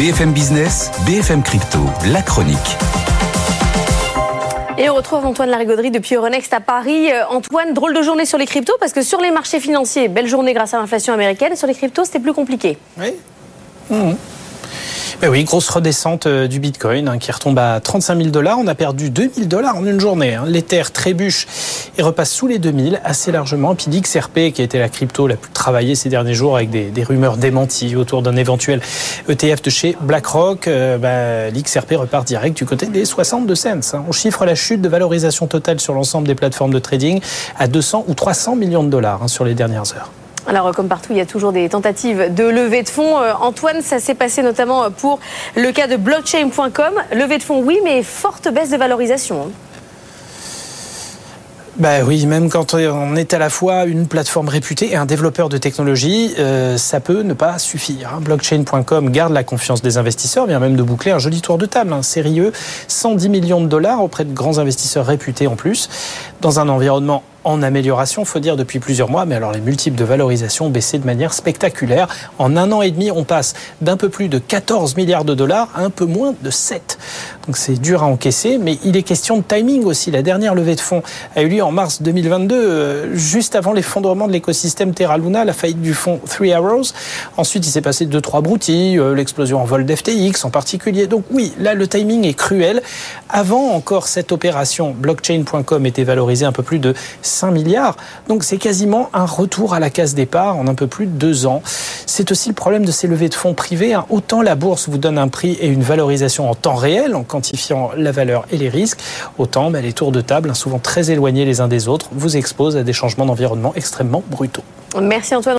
BFM Business, BFM Crypto, la chronique. Et on retrouve Antoine Larigauderie depuis Euronext à Paris. Euh, Antoine, drôle de journée sur les cryptos parce que sur les marchés financiers, belle journée grâce à l'inflation américaine. Sur les cryptos, c'était plus compliqué. Oui. Mmh. Ben oui, grosse redescente euh, du Bitcoin hein, qui retombe à 35 000 dollars. On a perdu 2 000 dollars en une journée. Hein. L'Ether trébuche et repasse sous les 2 000 assez largement. Puis l'XRP, qui a été la crypto la plus travaillée ces derniers jours avec des, rumeurs démenties autour d'un éventuel ETF de chez BlackRock, euh, ben, l'XRP repart direct du côté des 62 cents. Hein. On chiffre la chute de valorisation totale sur l'ensemble des plateformes de trading à 200 ou 300 millions de dollars sur les dernières heures. Alors, comme partout, il y a toujours des tentatives de levée de fonds. Euh, Antoine, ça s'est passé notamment pour le cas de blockchain.com. Levée de fonds, oui, mais forte baisse de valorisation. Ben oui, même quand on est à la fois une plateforme réputée et un développeur de technologie, euh, ça peut ne pas suffire. Hein. Blockchain.com garde la confiance des investisseurs, vient même de boucler un joli tour de table, hein, sérieux, 110 millions de dollars auprès de grands investisseurs réputés en plus, dans un environnement en amélioration, faut dire, depuis plusieurs mois. Mais alors, les multiples de valorisation baissé de manière spectaculaire. En un an et demi, on passe d'un peu plus de 14 milliards de dollars à un peu moins de 7. Donc, c'est dur à encaisser, mais il est question de timing aussi. La dernière levée de fonds a eu lieu en mars 2022, euh, juste avant l'effondrement de l'écosystème Terra Luna, la faillite du fonds Three Arrows. Ensuite, il s'est passé deux, trois broutilles, euh, l'explosion en vol d'FTX en particulier. Donc, oui, là, le timing est cruel. Avant encore cette opération, blockchain.com était valorisé un peu plus de 5 milliards. Donc c'est quasiment un retour à la case départ en un peu plus de deux ans. C'est aussi le problème de ces levées de fonds privés. Hein. Autant la bourse vous donne un prix et une valorisation en temps réel, en quantifiant la valeur et les risques, autant bah, les tours de table, hein, souvent très éloignés les uns des autres, vous exposent à des changements d'environnement extrêmement brutaux. Merci Antoine.